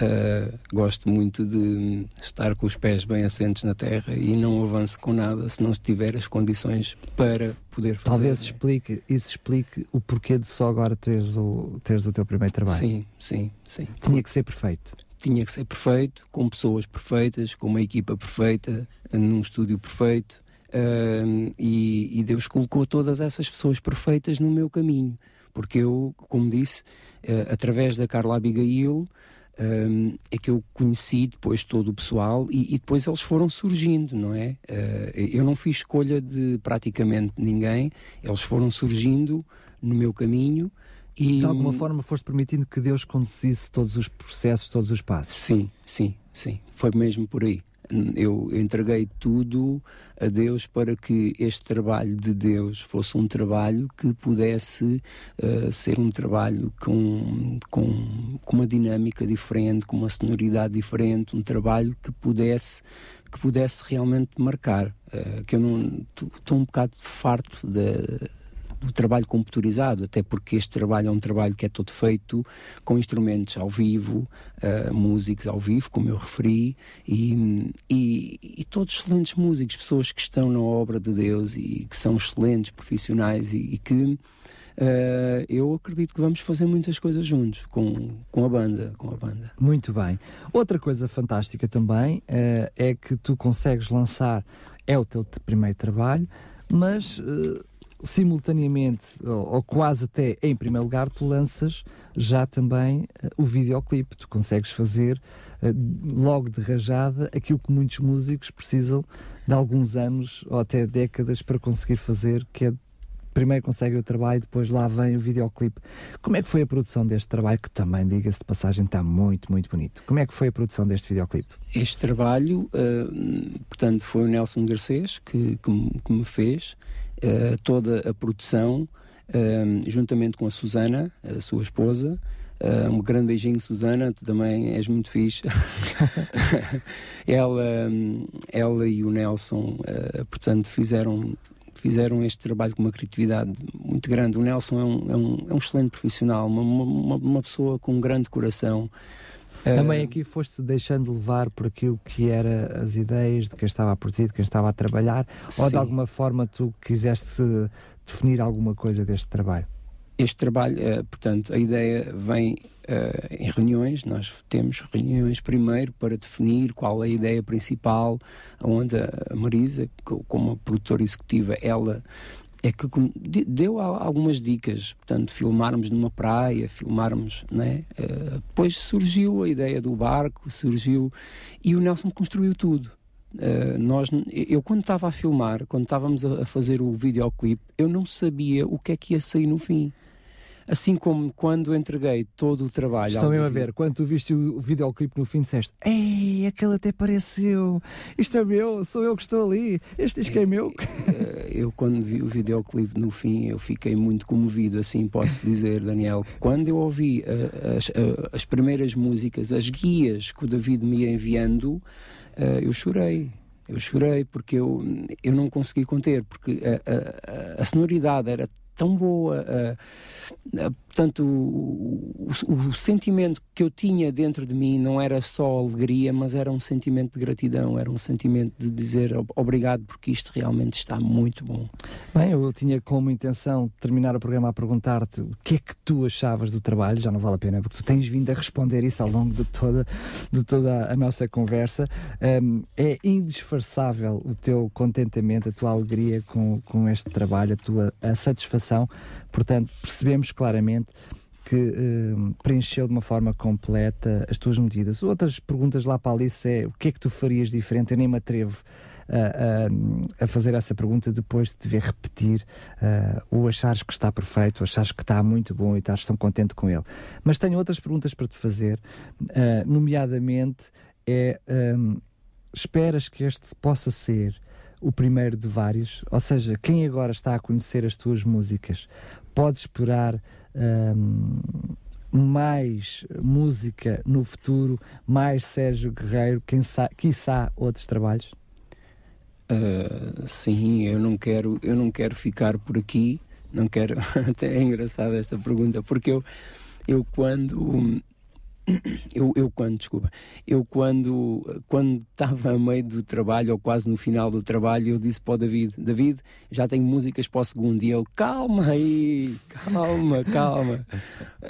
Uh, gosto muito de estar com os pés bem assentes na terra e não avanço com nada se não tiver as condições para poder fazer. Talvez explique, isso explique o porquê de só agora teres o, teres o teu primeiro trabalho. Sim, sim, sim. Tinha que ser perfeito. Tinha que ser perfeito, com pessoas perfeitas, com uma equipa perfeita, num estúdio perfeito. um, e, e Deus colocou todas essas pessoas perfeitas no meu caminho. Porque eu, como disse, eh, através da Carla Abigail, um, é que eu conheci depois todo o pessoal e, e depois eles foram surgindo, não é? Uh, eu não fiz escolha de praticamente ninguém, eles foram surgindo no meu caminho. E, De alguma forma foste permitindo que Deus conduzisse todos os processos, todos os passos. Sim, sim, sim. Foi mesmo por aí. Eu entreguei tudo a Deus para que este trabalho de Deus fosse um trabalho que pudesse uh, ser um trabalho com, com, com uma dinâmica diferente, com uma sonoridade diferente, um trabalho que pudesse que pudesse realmente marcar. Uh, que eu não estou um bocado farto de, do trabalho computarizado, até porque este trabalho é um trabalho que é todo feito com instrumentos ao vivo, uh, músicos ao vivo, como eu referi, e, e, e, todos excelentes músicos, pessoas que estão na obra de Deus e que são excelentes profissionais e, e que Uh, eu acredito que vamos fazer muitas coisas juntos com, com a banda, com a banda. Muito bem. Outra coisa fantástica também uh, é que tu consegues lançar é o teu primeiro trabalho, mas uh, simultaneamente, ou, ou, quase até em primeiro lugar, tu lanças já também uh, o videoclipe. Tu consegues fazer uh, logo de rajada aquilo que muitos músicos precisam de alguns anos ou até décadas para conseguir fazer, que é primeiro conseguem o trabalho, depois lá vem o videoclipe. Como é que foi a produção deste trabalho, que também, diga-se de passagem, está muito, muito bonito. Como é que foi a produção deste videoclipe? Este trabalho, uh, portanto, foi o Nelson Garcês que, que, que me fez uh, toda a produção, uh, juntamente com a Susana, a sua esposa. Uh, um grande beijinho, Susana, tu também és muito fixe. ela, ela e o Nelson, portanto, fizeram fizeram este trabalho com uma criatividade muito grande. O Nelson é um, é um, é um excelente profissional, uma, uma, uma, pessoa com um grande coração. Também aqui foste deixando levar por aquilo que era as ideias de quem estava a produzir, de quem estava a trabalhar, Sim. ou de alguma forma tu quiseste definir alguma coisa deste trabalho? Este trabalho, uh, portanto, a ideia vem uh, em reuniões, nós temos reuniões primeiro para definir qual é a ideia principal, onde a Marisa, como a produtora executiva, ela é que deu algumas dicas, portanto, filmarmos numa praia, filmarmos, né? Uh, depois surgiu a ideia do barco, surgiu e o Nelson construiu tudo. Uh, nós, eu quando estava a filmar, quando estávamos a, fazer o videoclipe, eu não sabia o que é que ia sair no fim. Assim como quando entreguei todo o trabalho. Estão mesmo a ver, quando tu viste o videoclipe no fim, disseste: Ei, aquele até pareceu, isto é meu, sou eu que estou ali, este disco é, é meu. Eh, eu, quando vi o videoclipe no fim, eu fiquei muito comovido, assim posso dizer, Daniel. Quando eu ouvi uh, as, uh, as primeiras músicas, as guias que o David me ia enviando, eu chorei. Eu chorei porque eu, eu não consegui conter, porque a, a, a sonoridade era tão boa. Uh, uh, portanto, o, o, o, sentimento que eu tinha dentro de mim não era só alegria, mas era um sentimento de gratidão, era um sentimento de dizer obrigado porque isto realmente está muito bom. Bem, eu tinha como intenção terminar o programa a perguntar-te o que é que tu achavas do trabalho, já não vale a pena, porque tu tens vindo a responder isso ao longo de toda, de toda a nossa conversa. Um, é indisfarçável o teu contentamento, a tua alegria com, com este trabalho, a tua a satisfação. Portanto, percebemos claramente que uh, preencheu de uma forma completa as tuas medidas. Outras perguntas lá para a Alice é o que é que tu farias diferente? Eu nem me atrevo a, a, fazer essa pergunta depois de te ver repetir uh, ou achares que está perfeito, ou achares que está muito bom e estás tão contente com ele. Mas tenho outras perguntas para te fazer, uh, nomeadamente é um, esperas que este possa ser o primeiro de vários, ou seja, quem agora está a conhecer as tuas músicas pode esperar um, mais música no futuro, mais Sérgio Guerreiro, quem sa quiçá outros trabalhos? Uh, sim, eu não quero, eu não quero ficar por aqui. Não quero. Até é engraçada esta pergunta, porque eu, eu quando eu, eu quando, desculpa, eu quando quando estava a meio do trabalho ou quase no final do trabalho, eu disse para o David, David, já tenho músicas para o segundo e ele, calma aí, calma, calma,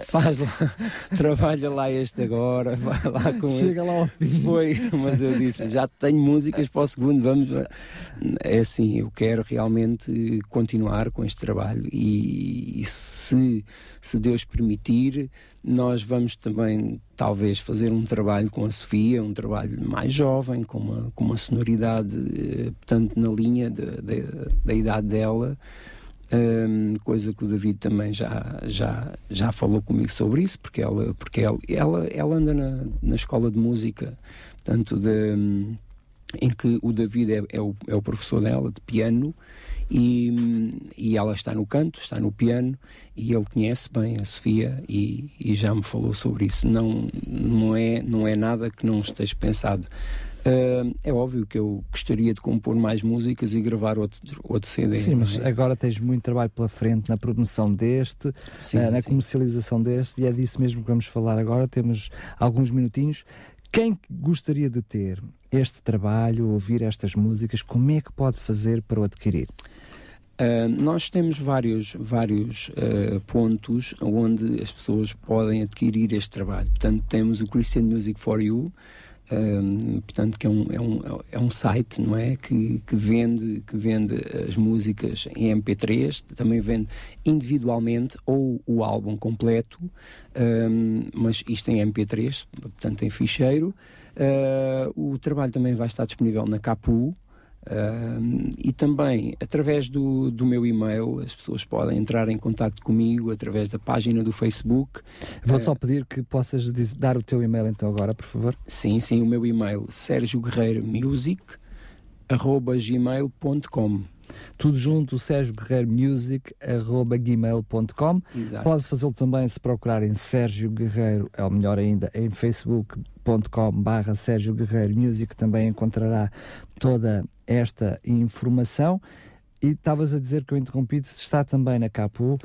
faz lá, trabalha lá este agora, vai lá com Chega este. lá ao fim. Foi, mas eu disse, já tenho músicas para o segundo, vamos. É assim, eu quero realmente continuar com este trabalho e, e se, se Deus permitir, nós vamos também, talvez, fazer um trabalho com a Sofia, um trabalho mais jovem, com uma, com uma sonoridade, eh, portanto, na linha de, de, da idade dela. Um, coisa que o David também já, já, já falou comigo sobre isso, porque ela, porque ela, ela, ela anda na, na escola de música, portanto, de, em que o David é, é, o, é o professor dela de piano e, e ela está no canto, está no piano e ele conhece bem a Sofia e, e, já me falou sobre isso. Não, não, é, não é nada que não esteja pensado. Uh, é óbvio que eu gostaria de compor mais músicas e gravar outro, outro CD. Sim, mas é? agora tens muito trabalho pela frente na produção deste, sim, uh, na sim. comercialização deste, e é disso mesmo que vamos falar agora. Temos alguns minutinhos. Quem gostaria de ter este trabalho, ouvir estas músicas, como é que pode fazer para o adquirir? Uh, nós temos vários, vários uh, pontos onde as pessoas podem adquirir este trabalho. Portanto, temos o Christian Music for You, portanto, que é um, é, um, é um site, não é? Que, que, vende, que vende as músicas em MP3, também vende individualmente ou o álbum completo, um, mas isto em MP3, portanto, em ficheiro. Uh, o trabalho também vai estar disponível na Capu. Uh, e também através do, do meu e-mail as pessoas podem entrar em contato comigo através da página do Facebook. Vou uh, só pedir que possas dizer, dar o teu e-mail então agora, por favor. Sim, sim, o meu e-mail Sérgio Guerreiro Music arroba gmail.com tudo junto, Sérgio Guerreiro Music, arroba gmail.com. Pode fazê-lo também se procurarem Sérgio Guerreiro, é o melhor ainda, em facebook.com barra Sérgio Guerreiro Music, também encontrará toda esta informação. E estavas a dizer que eu interrompi está também na Capu,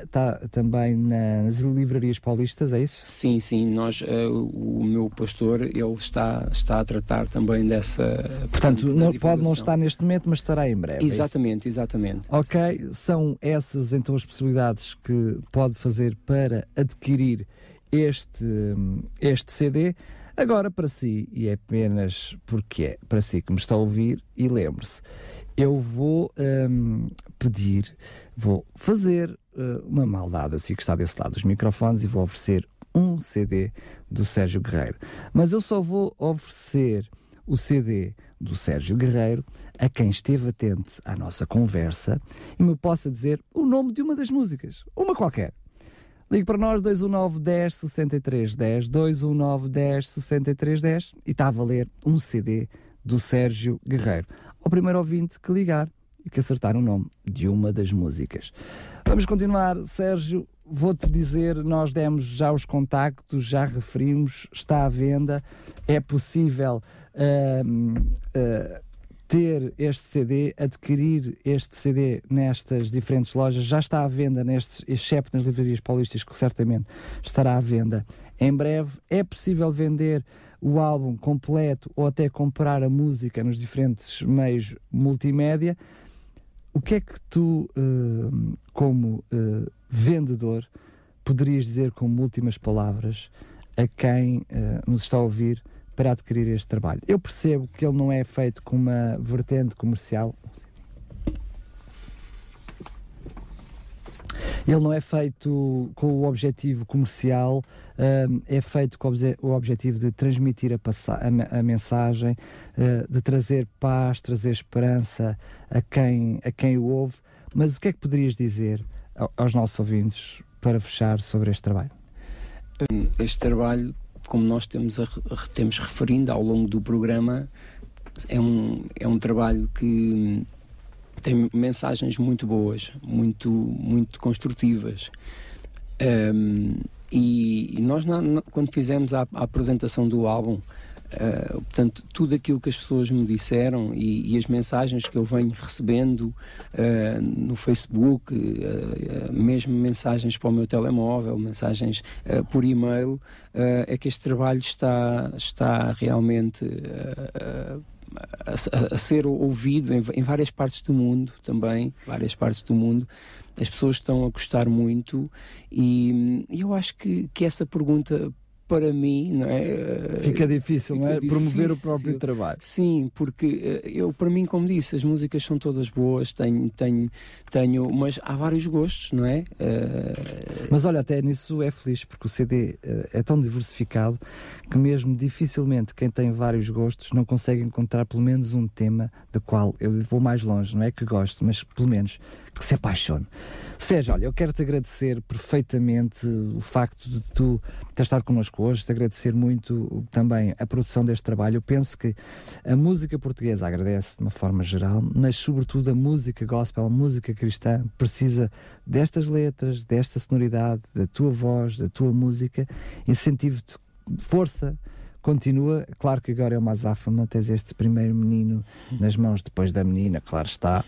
está também nas livrarias paulistas, é isso? Sim, sim, nós, uh, o meu pastor, ele está, está a tratar também dessa... Portanto, não, pode não estar neste momento, mas estará em breve. Exatamente, é exatamente. Ok, são essas então as possibilidades que pode fazer para adquirir este, este CD. Agora, para si, e é apenas porque é para si que me está a ouvir, e lembre-se, eu vou um, pedir, vou fazer uh, uma maldade assim que está desse lado dos microfones e vou oferecer um CD do Sérgio Guerreiro. Mas eu só vou oferecer o CD do Sérgio Guerreiro a quem esteve atento à nossa conversa e me possa dizer o nome de uma das músicas, uma qualquer. Ligue para nós 219 10 63 10 219 10 63 10 e está a valer um CD do Sérgio Guerreiro ao primeiro ouvinte que ligar e que acertar o nome de uma das músicas. Vamos continuar, Sérgio. Vou-te dizer, nós demos já os contactos, já referimos, está à venda, é possível uh, uh, ter este CD, adquirir este CD nestas diferentes lojas, já está à venda nestes, excepto nas livrarias paulistas, que certamente estará à venda em breve. É possível vender o álbum completo ou até comprar a música nos diferentes meios multimédia, o que é que tu, uh, como uh, vendedor, poderias dizer como últimas palavras a quem uh, nos está a ouvir para adquirir este trabalho? Eu percebo que ele não é feito com uma vertente comercial. Ele não é feito com o objetivo comercial, uh, é feito com o objetivo de transmitir a, a, mensagem, uh, de trazer paz, trazer esperança a quem, a quem o ouve. Mas o que é que poderias dizer aos nossos ouvintes para fechar sobre este trabalho? Este trabalho, como nós temos, a, temos referindo ao longo do programa, é um, é um trabalho que tem mensagens muito boas, muito, muito construtivas. Um, e, e, nós, na, na, quando fizemos a, a, apresentação do álbum, uh, portanto, tudo aquilo que as pessoas me disseram e, e as mensagens que eu venho recebendo uh, no Facebook, uh, mesmo mensagens para o meu telemóvel, mensagens por e-mail, é que este trabalho está, está realmente a, a, ser ouvido em, em, várias partes do mundo também, várias partes do mundo. As pessoas estão a gostar muito e, e eu acho que, que essa pergunta para mim, não é? Fica difícil, Fica não é? Difícil. Promover o próprio trabalho. Sim, porque eh, eu, para mim, como disse, as músicas são todas boas, tenho, tenho, tenho, mas há vários gostos, não é? Uh... Mas olha, até nisso é feliz, porque o CD é tão diversificado que mesmo dificilmente quem tem vários gostos não consegue encontrar pelo menos um tema do qual eu vou mais longe, não é que gosto, mas pelo menos que se apaixone. Sérgio, olha, eu quero te agradecer perfeitamente o facto de tu ter estado connosco hoje, te agradecer muito também a produção deste trabalho. Eu penso que a música portuguesa agradece de uma forma geral, mas sobretudo a música gospel, a música cristã, precisa destas letras, desta sonoridade, da tua voz, da tua música. Incentivo-te força, continua. Claro que agora é uma azáfama, tens este primeiro menino nas mãos, depois da menina, claro está,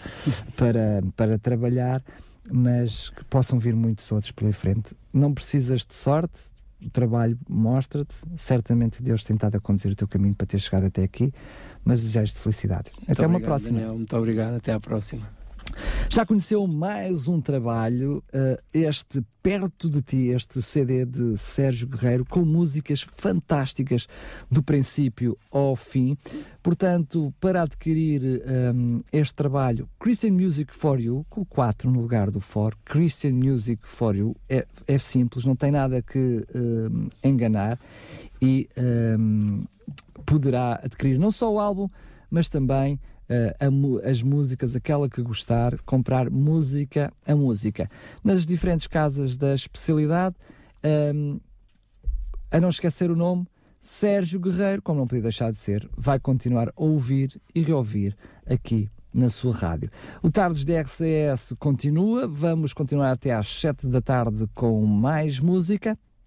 para, para trabalhar, mas que possam vir muitos outros pela frente. Não precisas de sorte, o trabalho mostra-te, certamente Deus tem estado a conduzir o teu caminho para ter chegado até aqui, mas desejas-te felicidade. Muito até uma obrigado, próxima. Daniel, muito obrigado, até à próxima. Já conheceu mais um trabalho, uh, este Perto de Ti, este CD de Sérgio Guerreiro, com músicas fantásticas do princípio ao fim. Portanto, para adquirir um, este trabalho, Christian Music for You, com o 4 no lugar do for, Christian Music for You, é, é simples, não tem nada que um, enganar e um, poderá adquirir não só o álbum, mas também uh, a, as músicas, aquela que gostar, comprar música a música. Nas diferentes casas da especialidade, um, a não esquecer o nome, Sérgio Guerreiro, como não podia deixar de ser, vai continuar a ouvir e reouvir aqui na sua rádio. O Tardes de RCS continua, vamos continuar até às 7 da tarde com mais música.